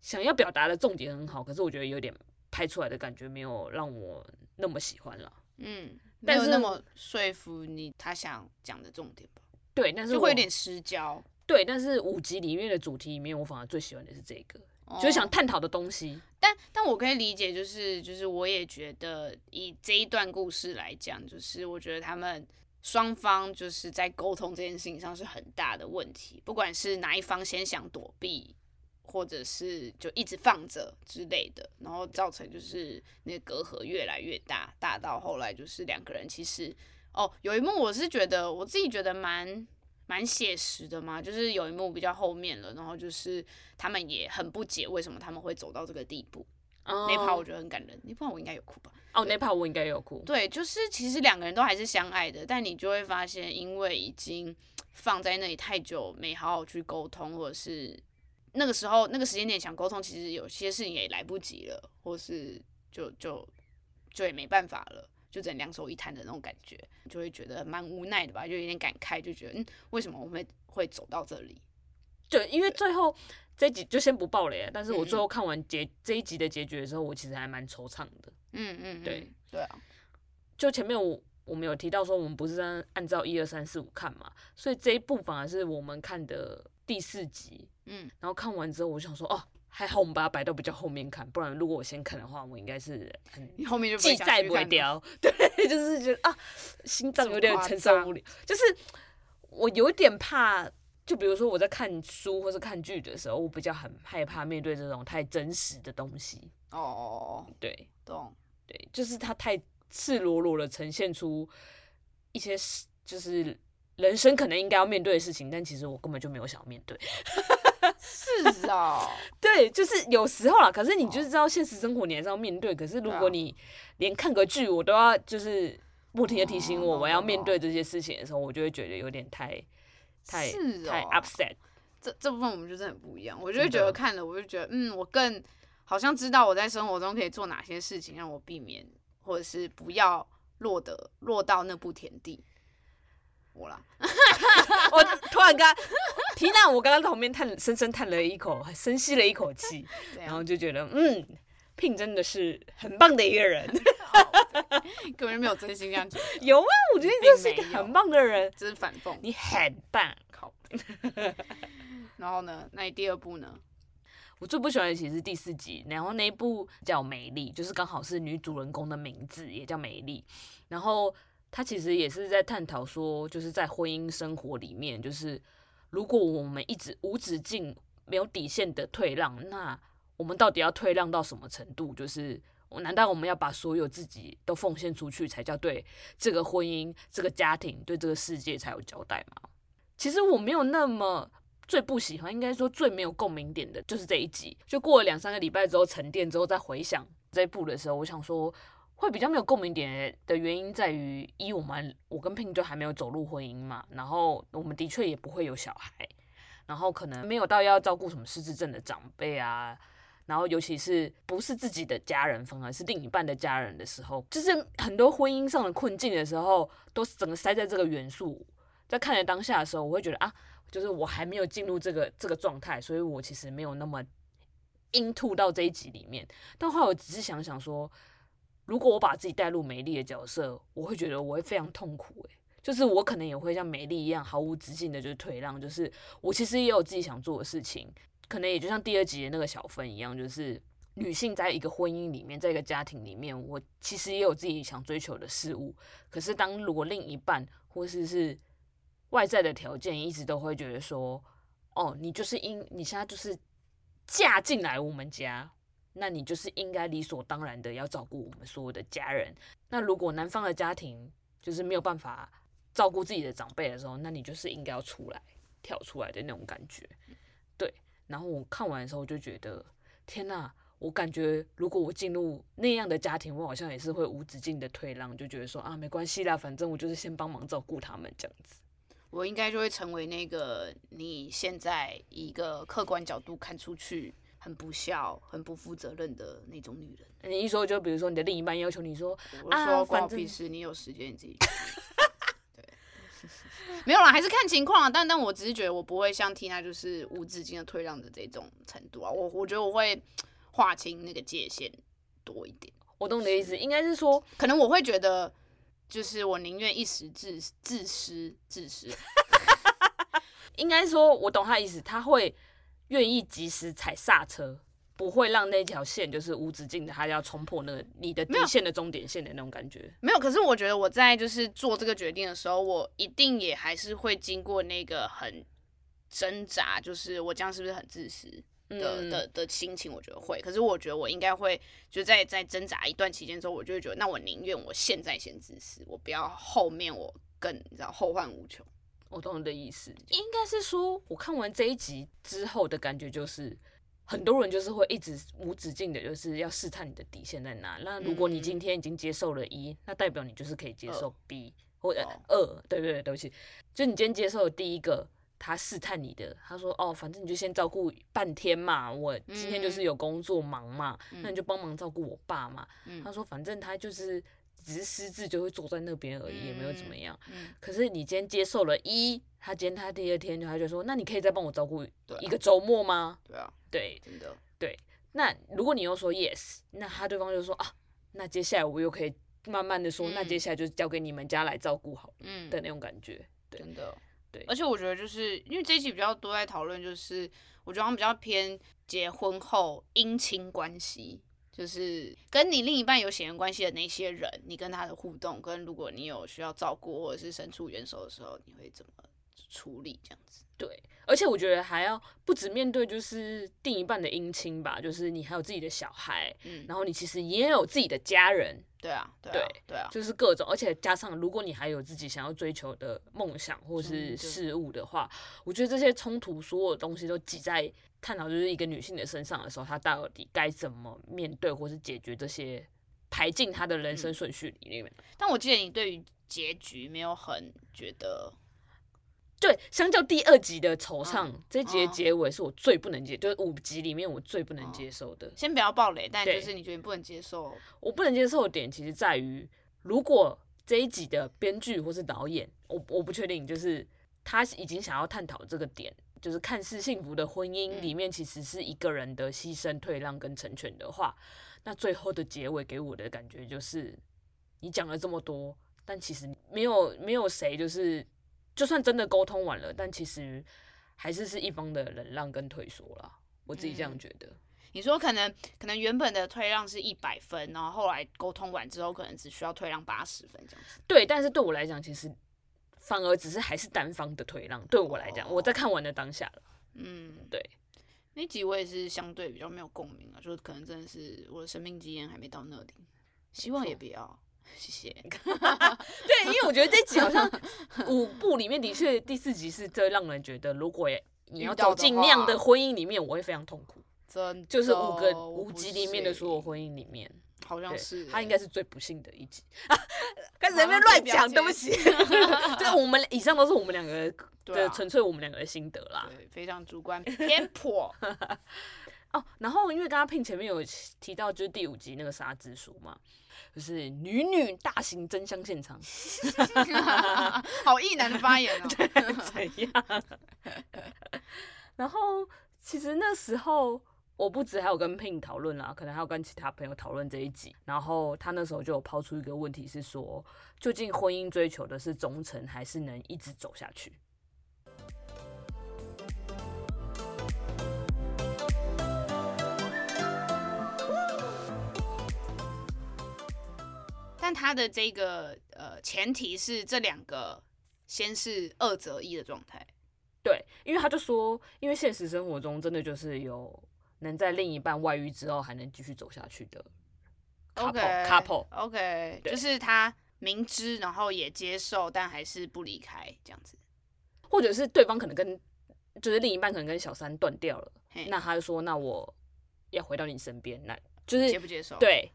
想要表达的重点很好，可是我觉得有点拍出来的感觉没有让我那么喜欢了。嗯，但是那么说服你他想讲的重点吧？对，但是就会有点失焦。对，但是五集里面的主题里面，我反而最喜欢的是这个。就是想探讨的东西，但但我可以理解，就是就是我也觉得以这一段故事来讲，就是我觉得他们双方就是在沟通这件事情上是很大的问题，不管是哪一方先想躲避，或者是就一直放着之类的，然后造成就是那个隔阂越来越大，大到后来就是两个人其实哦，有一幕我是觉得我自己觉得蛮。蛮写实的嘛，就是有一幕比较后面了，然后就是他们也很不解为什么他们会走到这个地步。Oh. 那 part 我觉得很感人，那 part 我应该有哭吧？哦、oh，那 part 我应该有哭。对，就是其实两个人都还是相爱的，但你就会发现，因为已经放在那里太久，没好好去沟通，或者是那个时候那个时间点想沟通，其实有些事情也来不及了，或是就就就也没办法了。就只能两手一摊的那种感觉，就会觉得蛮无奈的吧，就有点感慨，就觉得嗯，为什么我们会会走到这里？对，因为最后这一集就先不爆雷了，但是我最后看完结、嗯、这一集的结局的时候，我其实还蛮惆怅的。嗯嗯，对对啊，就前面我我们有提到说，我们不是按按照一二三四五看嘛，所以这一部反而是我们看的第四集。嗯，然后看完之后，我就想说哦。还好我们把它摆到比较后面看，不然如果我先看的话，我应该是你后面就记在不会掉。对，就是觉得啊，心脏有点承受不了。就是我有点怕，就比如说我在看书或是看剧的时候，我比较很害怕面对这种太真实的东西。哦哦哦，对，懂，对，就是它太赤裸裸的呈现出一些就是人生可能应该要面对的事情，但其实我根本就没有想要面对。是啊、哦，对，就是有时候啦。可是你就是知道现实生活你还是要面对。可是如果你连看个剧我都要就是不停的提醒我我要面对这些事情的时候，我就会觉得有点太太、哦、太 upset。这这部分我们就是很不一样。我就会觉得看了，我就觉得嗯，我更好像知道我在生活中可以做哪些事情，让我避免或者是不要落得落到那步田地。我啦，我突然刚缇娜，我刚刚在旁边叹，深深叹了一口，深吸了一口气，然后就觉得，嗯，Pin 真的是很棒的一个人，根本没有真心这样子。有啊，我觉得你就是一个很棒的人，这是反讽，你很棒，靠。然后呢，那你第二部呢？我最不喜欢的其实是第四集，然后那一部叫美丽，就是刚好是女主人公的名字也叫美丽，然后。他其实也是在探讨说，就是在婚姻生活里面，就是如果我们一直无止境、没有底线的退让，那我们到底要退让到什么程度？就是难道我们要把所有自己都奉献出去，才叫对这个婚姻、这个家庭、对这个世界才有交代吗？其实我没有那么最不喜欢，应该说最没有共鸣点的就是这一集。就过了两三个礼拜之后沉淀之后再回想这一部的时候，我想说。会比较没有共鸣点的原因在于，一我们我跟 Pin 就还没有走入婚姻嘛，然后我们的确也不会有小孩，然后可能没有到要照顾什么失智症的长辈啊，然后尤其是不是自己的家人，反而是另一半的家人的时候，就是很多婚姻上的困境的时候，都是整个塞在这个元素。在看着当下的时候，我会觉得啊，就是我还没有进入这个这个状态，所以我其实没有那么 into 到这一集里面。但后来我只是想想说。如果我把自己带入美丽的角色，我会觉得我会非常痛苦。哎，就是我可能也会像美丽一样毫无止境的，就是退让。就是我其实也有自己想做的事情，可能也就像第二集的那个小芬一样，就是女性在一个婚姻里面，在一个家庭里面，我其实也有自己想追求的事物。可是当如果另一半或是是外在的条件一直都会觉得说，哦，你就是因你现在就是嫁进来我们家。那你就是应该理所当然的要照顾我们所有的家人。那如果男方的家庭就是没有办法照顾自己的长辈的时候，那你就是应该要出来跳出来的那种感觉。对。然后我看完的时候就觉得，天哪！我感觉如果我进入那样的家庭，我好像也是会无止境的退让，就觉得说啊，没关系啦，反正我就是先帮忙照顾他们这样子。我应该就会成为那个你现在一个客观角度看出去。很不孝、很不负责任的那种女人。你一说，就比如说你的另一半要求你说，我说关我屁事，你有时间你自己去。对，没有啦，还是看情况啊。但但我只是觉得，我不会像 Tina 就是无止境的退让的这种程度啊。我我觉得我会划清那个界限多一点。我懂你的意思，应该是说，可能我会觉得，就是我宁愿一时自自私自私。应该说，我懂他的意思，他会。愿意及时踩刹车，不会让那条线就是无止境的，他要冲破那个你的底线的终点线的那种感觉。没有，可是我觉得我在就是做这个决定的时候，我一定也还是会经过那个很挣扎，就是我这样是不是很自私的、嗯、的的心情，我觉得会。可是我觉得我应该会就在在挣扎一段期间之后，我就会觉得，那我宁愿我现在先自私，我不要后面我更你知道后患无穷。我懂你的意思，应该是说，我看完这一集之后的感觉就是，很多人就是会一直无止境的，就是要试探你的底线在哪。那如果你今天已经接受了一，那代表你就是可以接受 B 或者二，对对对，对不起，就你今天接受了第一个，他试探你的，他说哦，反正你就先照顾半天嘛，我今天就是有工作忙嘛，那你就帮忙照顾我爸嘛。他说反正他就是。只是失智就会坐在那边而已，嗯、也没有怎么样。嗯、可是你今天接受了一，他今天他第二天他就说，那你可以再帮我照顾一个周末吗？对啊，对，真的对。那如果你又说 yes，那他对方就说啊，那接下来我又可以慢慢的说，嗯、那接下来就交给你们家来照顾好，嗯的那种感觉。对，真的对，而且我觉得就是因为这一期比较多在讨论，就是我觉得他们比较偏结婚后姻亲关系，就是跟你另一半有血缘关系的那些人，你跟他的互动，跟如果你有需要照顾或者是伸出援手的时候，你会怎么处理这样子？对，而且我觉得还要不止面对就是另一半的姻亲吧，就是你还有自己的小孩，嗯，然后你其实也有自己的家人，对啊，对啊，对，对啊，就是各种，而且加上如果你还有自己想要追求的梦想或是事物的话，嗯，我觉得这些冲突所有东西都挤在探讨就是一个女性的身上的时候，她到底该怎么面对或是解决这些排进她的人生顺序里面。嗯，但我记得你对于结局没有很觉得。对，相较第二集的惆怅，嗯、这集的结尾是我最不能接，嗯、就是五集里面我最不能接受的。先不要暴雷，但就是你觉得你不能接受。我不能接受的点，其实在于，如果这一集的编剧或是导演，我我不确定，就是他已经想要探讨这个点，就是看似幸福的婚姻里面，其实是一个人的牺牲、退让跟成全的话，那最后的结尾给我的感觉就是，你讲了这么多，但其实没有没有谁就是。就算真的沟通完了，但其实还是是一方的忍让跟退缩啦。我自己这样觉得。嗯、你说可能可能原本的退让是一百分，然后后来沟通完之后，可能只需要退让八十分这样子。对，但是对我来讲，其实反而只是还是单方的退让。对我来讲，哦、我在看完的当下了。嗯，对。那集我也是相对比较没有共鸣啊，就是可能真的是我的生命经验还没到那里，希望也不要。谢谢。对，因为我觉得这集好像 五部里面的确第四集是最让人觉得，如果你要走进那样的婚姻里面，我会非常痛苦。真的，就是五个五集里面的所有婚姻里面，好像是他应该是最不幸的一集。开始在那边乱讲，对不起。就我们以上都是我们两个的纯粹我们两个的心得啦，对，非常主观偏颇。哦，然后因为刚刚 Pin 前面有提到，就是第五集那个杀之书嘛。就是女女大型真香现场 好异男的发言哦。对，怎样？然后其实那时候我不止还有跟 Pin 讨论啦，可能还有跟其他朋友讨论这一集。然后他那时候就有抛出一个问题，是说究竟婚姻追求的是忠诚，还是能一直走下去？但他的这个呃前提是这两个先是二择一的状态，对，因为他就说，因为现实生活中真的就是有能在另一半外遇之后还能继续走下去的 couple couple OK，就是他明知然后也接受，但还是不离开这样子，或者是对方可能跟就是另一半可能跟小三断掉了，那他就说，那我要回到你身边，那就是接不接受？对。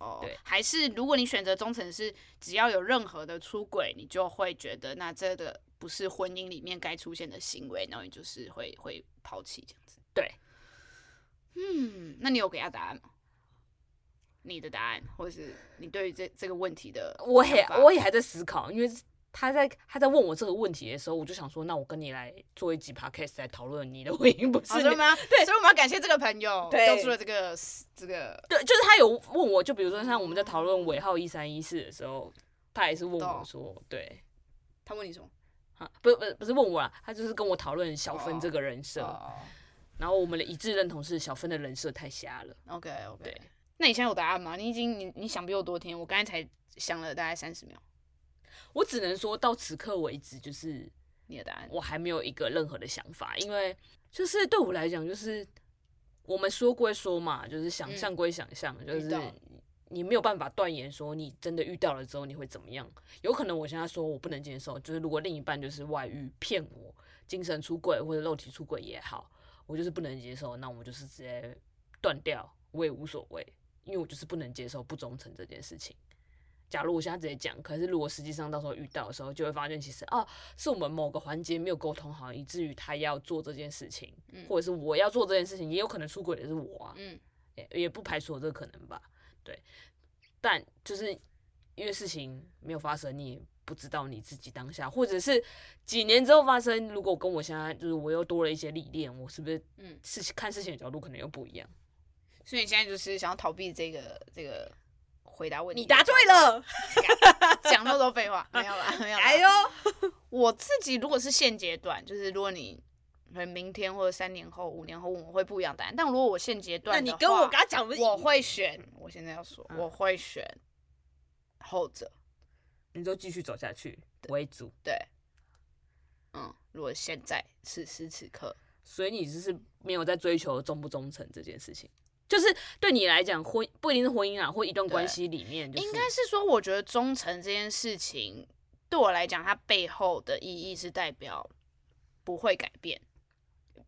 哦，对，还是如果你选择忠诚，是只要有任何的出轨，你就会觉得那这个不是婚姻里面该出现的行为，然后你就是会会抛弃这样子。对，嗯，那你有给他答案吗？你的答案，或者是你对于这这个问题的，我也我也还在思考，因为。他在他在问我这个问题的时候，我就想说，那我跟你来做一集 podcast 来讨论你的婚姻，不是吗？对，所以我们要感谢这个朋友，对，出了这个这个，对，就是他有问我，就比如说像我们在讨论尾号一三一四的时候，他也是问我说，对，他问你什么？啊，不不不是问我啦，他就是跟我讨论小芬这个人设，然后我们的一致认同是小芬的人设太瞎了。OK OK，那你现在有答案吗？你已经你你想比我多听，我刚才才想了大概三十秒。我只能说到此刻为止，就是你的答案，我还没有一个任何的想法，因为就是对我来讲，就是我们说归说嘛，就是想象归想象，嗯、就是你没有办法断言说你真的遇到了之后你会怎么样。有可能我现在说我不能接受，就是如果另一半就是外遇骗我，精神出轨或者肉体出轨也好，我就是不能接受，那我们就是直接断掉，我也无所谓，因为我就是不能接受不忠诚这件事情。假如我现在直接讲，可是如果实际上到时候遇到的时候，就会发现其实啊，是我们某个环节没有沟通好，以至于他要做这件事情，嗯、或者是我要做这件事情，也有可能出轨的是我啊，嗯，也也不排除有这个可能吧，对。但就是因为事情没有发生，你也不知道你自己当下，或者是几年之后发生，如果跟我现在就是我又多了一些历练，我是不是嗯，事情看事情的角度可能又不一样？所以你现在就是想要逃避这个这个。回答问题。你答对了，讲那么多废话，没有啦，没有啦。哎呦，我自己如果是现阶段，就是如果你可能明天或者三年后、五年后问我会不一样答案。但如果我现阶段，那你跟我刚刚讲，我会选。我现在要说，我会选后者。你就继续走下去为主。对。嗯，如果现在此时此刻，所以你只是没有在追求忠不忠诚这件事情。就是对你来讲，婚不一定是婚姻啊，或一段关系里面，就是，应该是说，我觉得忠诚这件事情对我来讲，它背后的意义是代表不会改变。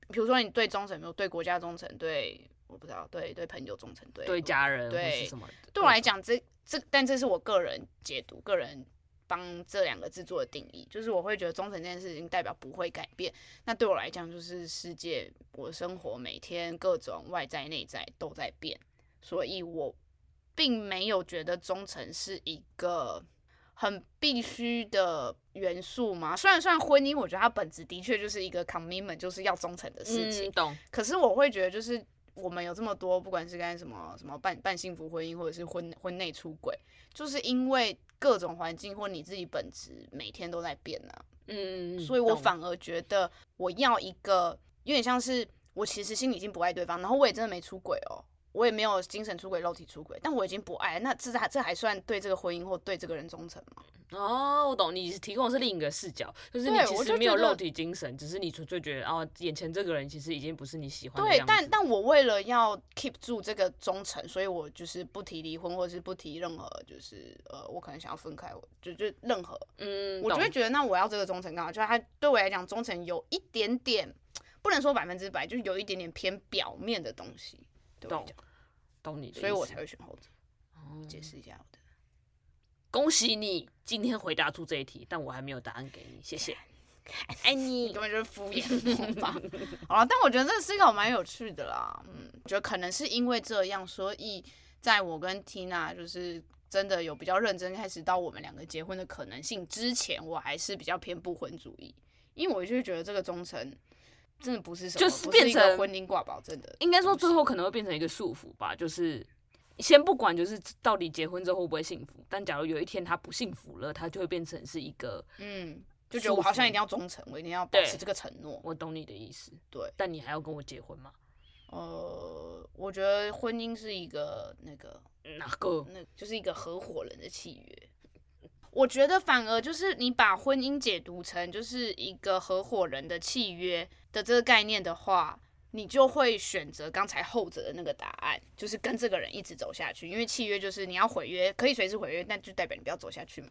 比如说，你对忠诚，比如对国家忠诚，对我不知道，对对朋友忠诚，对对家人，对什么？对我来讲，这这，但这是我个人解读，个人。帮这两个字做的定义，就是我会觉得忠诚这件事情代表不会改变。那对我来讲，就是世界，我的生活每天各种外在内在都在变，所以我并没有觉得忠诚是一个很必须的元素嘛。虽然虽然婚姻，我觉得它本质的确就是一个 commitment，就是要忠诚的事情。嗯，懂。可是我会觉得，就是我们有这么多，不管是干什么什么半半幸福婚姻，或者是婚婚内出轨，就是因为。各种环境或你自己本质每天都在变呢、啊，嗯，所以我反而觉得我要一个有点像是我其实心里已经不爱对方，然后我也真的没出轨哦，我也没有精神出轨、肉体出轨，但我已经不爱，那这还这还算对这个婚姻或对这个人忠诚吗？哦，我懂，你提供的是另一个视角，就是你其实没有肉体精神，只是你纯粹觉得哦，眼前这个人其实已经不是你喜欢的。对，但但我为了要 keep 住这个忠诚，所以我就是不提离婚，或者是不提任何，就是呃，我可能想要分开，我就就任何，嗯，我就会觉得那我要这个忠诚干嘛？就是他对我来讲，忠诚有一点点，不能说百分之百，就是有一点点偏表面的东西。对懂，懂你，所以我才会选后者。哦，解释一下我的。恭喜你今天回答出这一题，但我还没有答案给你，谢谢。爱 你，根本就是敷衍吧。好了，但我觉得这个思考蛮有趣的啦。嗯，觉得可能是因为这样，所以在我跟 Tina 就是真的有比较认真开始到我们两个结婚的可能性之前，我还是比较偏不婚主义，因为我就觉得这个忠诚真的不是什么，就是变成婚姻挂保证的。应该说最后可能会变成一个束缚吧，就是。先不管，就是到底结婚之后会不会幸福，但假如有一天他不幸福了，他就会变成是一个，嗯，就觉得我好像一定要忠诚，我一定要保持这个承诺。我懂你的意思，对。但你还要跟我结婚吗？呃，我觉得婚姻是一个那个哪个，那就是一个合伙人的契约。我觉得反而就是你把婚姻解读成就是一个合伙人的契约的这个概念的话。你就会选择刚才后者的那个答案，就是跟这个人一直走下去，因为契约就是你要毁约，可以随时毁约，但就代表你不要走下去嘛。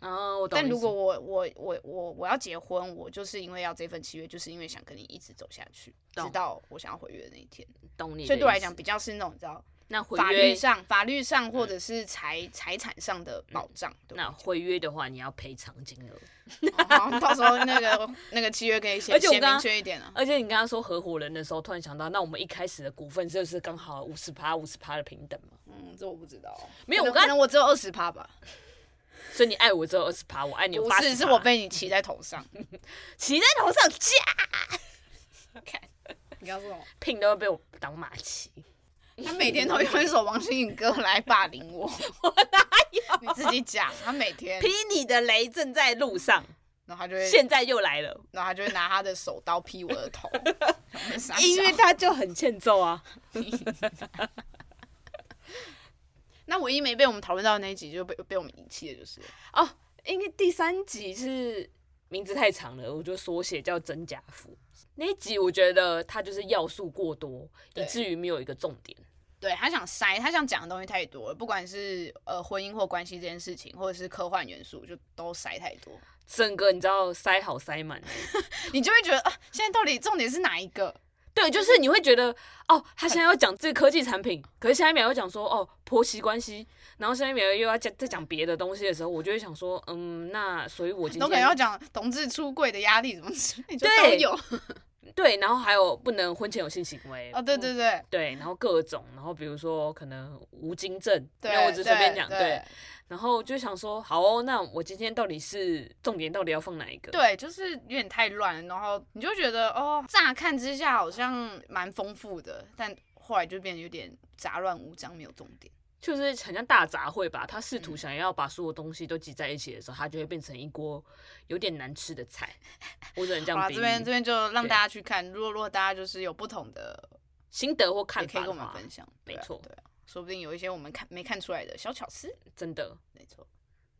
哦，我懂。但如果我我我我我要结婚，我就是因为要这份契约，就是因为想跟你一直走下去，直到我想要毁约的那一天。懂你。所以对我来讲，比较是那种你知道。那法律上、法律上或者是财财产上的保障。那毁约的话，你要赔偿金额。到时候那个那个契约可以写写明确一点啊。而且你刚刚说合伙人的时候，突然想到，那我们一开始的股份就是刚好五十趴、五十趴的平等嘛？嗯，这我不知道。没有，我可能我只有二十趴吧。所以你爱我只有二十趴，我爱你。不是，是我被你骑在头上，骑在头上驾。看，你刚说什么？聘都会被我当马骑。他每天都用一首王心凌歌来霸凌我，我哪有？你自己讲，他每天劈你的雷正在路上，然后他就会现在又来了，然后他就会拿他的手刀劈我的头，因为他就很欠揍啊。那唯一没被我们讨论到的那一集就被被我们遗弃的就是哦，因为第三集是名字太长了，我就缩写叫真假夫。那一集我觉得他就是要素过多，以至于没有一个重点。对，他想塞，他想讲的东西太多了，不管是呃婚姻或关系这件事情，或者是科幻元素，就都塞太多。整个你知道塞好塞满，你就会觉得啊，现在到底重点是哪一个？对，就是你会觉得哦，他现在要讲这个科技产品，可是下一秒又讲说哦婆媳关系，然后下一秒又要讲再讲别的东西的时候，我就会想说嗯，那所以我今天都可能要讲同志出柜的压力怎么之类的都有。对，然后还有不能婚前有性行为哦，对对对，对，然后各种，然后比如说可能无精症，因为我只随便讲，对，对，然后就想说，好哦，那我今天到底是重点到底要放哪一个？对，就是有点太乱，然后你就觉得哦，乍看之下好像蛮丰富的，但后来就变得有点杂乱无章，没有重点。就是很像大杂烩吧。他试图想要把所有东西都挤在一起的时候，他就会变成一锅有点难吃的菜。我只能这样。好，这边这边就让大家去看。如果如果大家就是有不同的心得或看法，可以跟我们分享。没错，对啊，说不定有一些我们看没看出来的小巧思。真的，没错。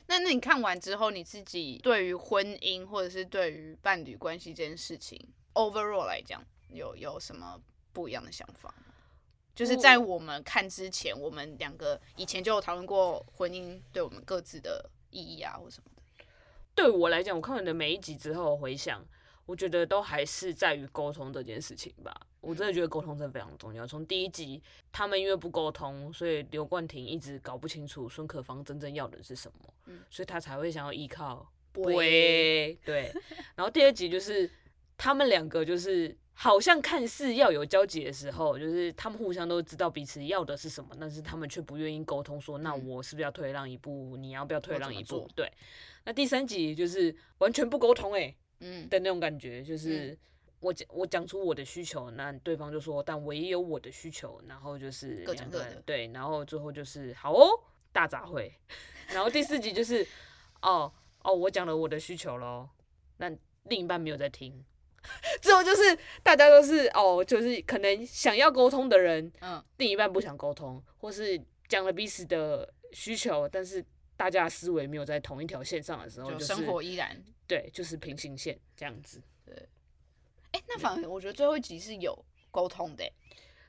那那你看完之后，你自己对于婚姻或者是对于伴侣关系这件事情，overall 来讲，有有什么不一样的想法？就是在我们看之前，我们两个以前就有讨论过婚姻对我们各自的意义啊，或什么的。对我来讲，我看完的每一集之后回想，我觉得都还是在于沟通这件事情吧。我真的觉得沟通真的非常重要。从第一集，他们因为不沟通，所以刘冠廷一直搞不清楚孙可芳真正要的是什么，嗯，所以他才会想要依靠对对。然后第二集就是他们两个就是。好像看似要有交集的时候，就是他们互相都知道彼此要的是什么，但是他们却不愿意沟通，说那我是不是要退让一步？你要不要退让一步？对。那第三集就是完全不沟通，哎，嗯的那种感觉，就是我讲我讲出我的需求，那对方就说，但我也有我的需求，然后就是各讲各的，对，然后最后就是好哦，大杂烩。然后第四集就是哦哦，我讲了我的需求喽，那另一半没有在听。之后就是大家都是哦，就是可能想要沟通的人，嗯，另一半不想沟通，或是讲了彼此的需求，但是大家的思维没有在同一条线上的时候，就生活依然对，就是平行线这样子。对，哎、欸，那反而我觉得最后一集是有沟通的，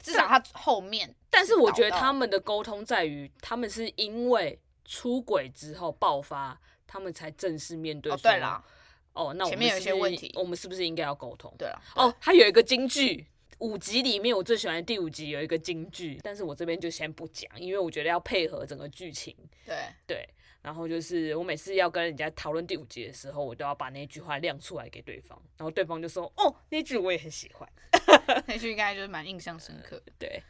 至少他后面。但是我觉得他们的沟通在于，他们是因为出轨之后爆发，他们才正式面对。哦，对啦。哦，那我前面有一些问题，我们是不是应该要沟通？对啊。哦，还有一个金句，五集里面我最喜欢的第五集有一个京剧，但是我这边就先不讲，因为我觉得要配合整个剧情。对对。然后就是我每次要跟人家讨论第五集的时候，我都要把那句话亮出来给对方，然后对方就说：“哦，那句我也很喜欢。”那句应该就是蛮印象深刻的。对。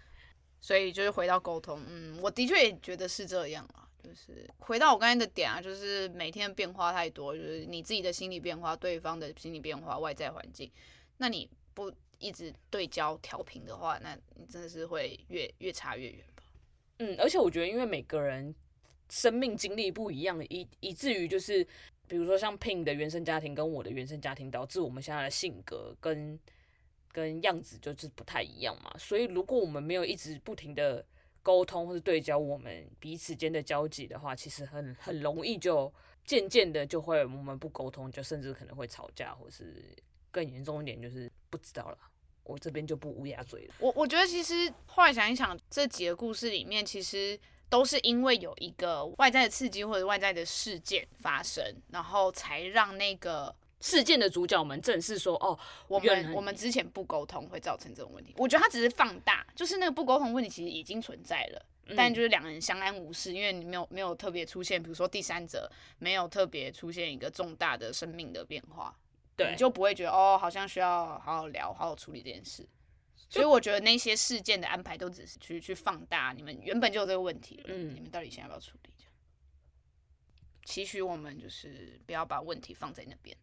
所以就是回到沟通，嗯，我的确也觉得是这样啊。就是回到我刚才的点啊，就是每天变化太多，就是你自己的心理变化，对方的心理变化，外在环境，那你不一直对焦调频的话，那你真的是会越越差越远吧？嗯，而且我觉得，因为每个人生命经历不一样，以以至于就是，比如说像 Pin 的原生家庭跟我的原生家庭，导致我们现在的性格跟跟样子就是不太一样嘛。所以如果我们没有一直不停的沟通或是对焦我们彼此间的交集的话，其实很很容易就渐渐的就会我们不沟通，就甚至可能会吵架，或是更严重一点就是不知道了。我这边就不乌鸦嘴了。我我觉得其实后来想一想，这几个故事里面其实都是因为有一个外在的刺激或者外在的事件发生，然后才让那个。事件的主角们正是说：“哦，我们我们之前不沟通会造成这种问题。我觉得他只是放大，就是那个不沟通问题其实已经存在了，嗯、但就是两人相安无事，因为你没有没有特别出现，比如说第三者没有特别出现一个重大的生命的变化，对，你就不会觉得哦，好像需要好好聊，好好处理这件事。所以我觉得那些事件的安排都只是去去放大你们原本就有这个问题了，嗯，你们到底现在要不要处理？期许我们就是不要把问题放在那边。”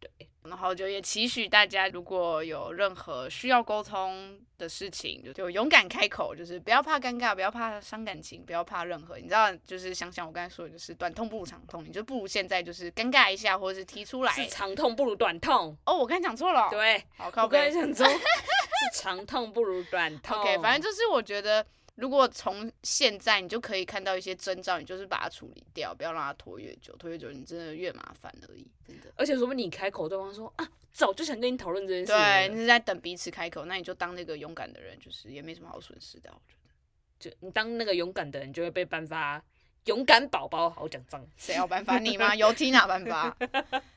对，然后就也期许大家，如果有任何需要沟通的事情，就就勇敢开口，就是不要怕尴尬，不要怕伤感情，不要怕任何。你知道，就是想想我刚才说的，就是短痛不如长痛，你就不如现在就是尴尬一下，或者是提出来。是长痛不如短痛。哦，我刚才讲错了。对，好，靠我刚才讲错，是长痛不如短痛。OK，反正就是我觉得。如果从现在你就可以看到一些征兆，你就是把它处理掉，不要让它拖越久，拖越久你真的越麻烦而已，真的。而且说不定你开口，对方说啊，早就想跟你讨论这件事。对，你是在等彼此开口，那你就当那个勇敢的人，就是也没什么好损失的，我觉得。就你当那个勇敢的人，就会被颁发勇敢宝宝好奖章。谁要颁发你吗？由 Tina 颁发。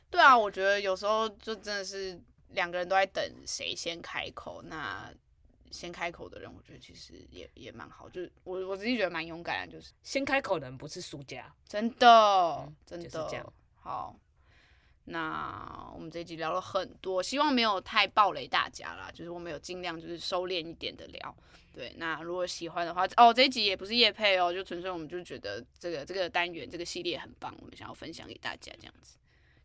对啊，我觉得有时候就真的是两个人都在等谁先开口，那。先开口的人，我觉得其实也也蛮好，就是我我自己觉得蛮勇敢的，就是先开口的人不是输家，真的、嗯、真的、就是这样。好，那我们这一集聊了很多，希望没有太暴雷大家啦，就是我们有尽量就是收敛一点的聊。对，那如果喜欢的话，哦，这一集也不是夜配哦，就纯粹我们就觉得这个这个单元这个系列很棒，我们想要分享给大家这样子。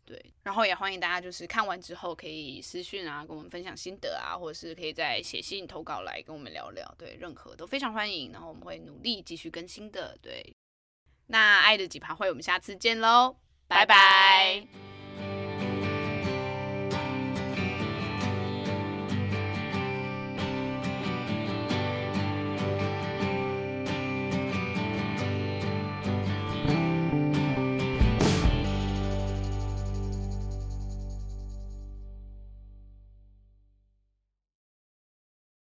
对，然后也欢迎大家就是看完之后可以私讯啊，跟我们分享心得啊，或者是可以再写信投稿来跟我们聊聊，对，任何都非常欢迎。然后我们会努力继续更新的，对。那爱的几盘会，我们下次见喽，拜拜。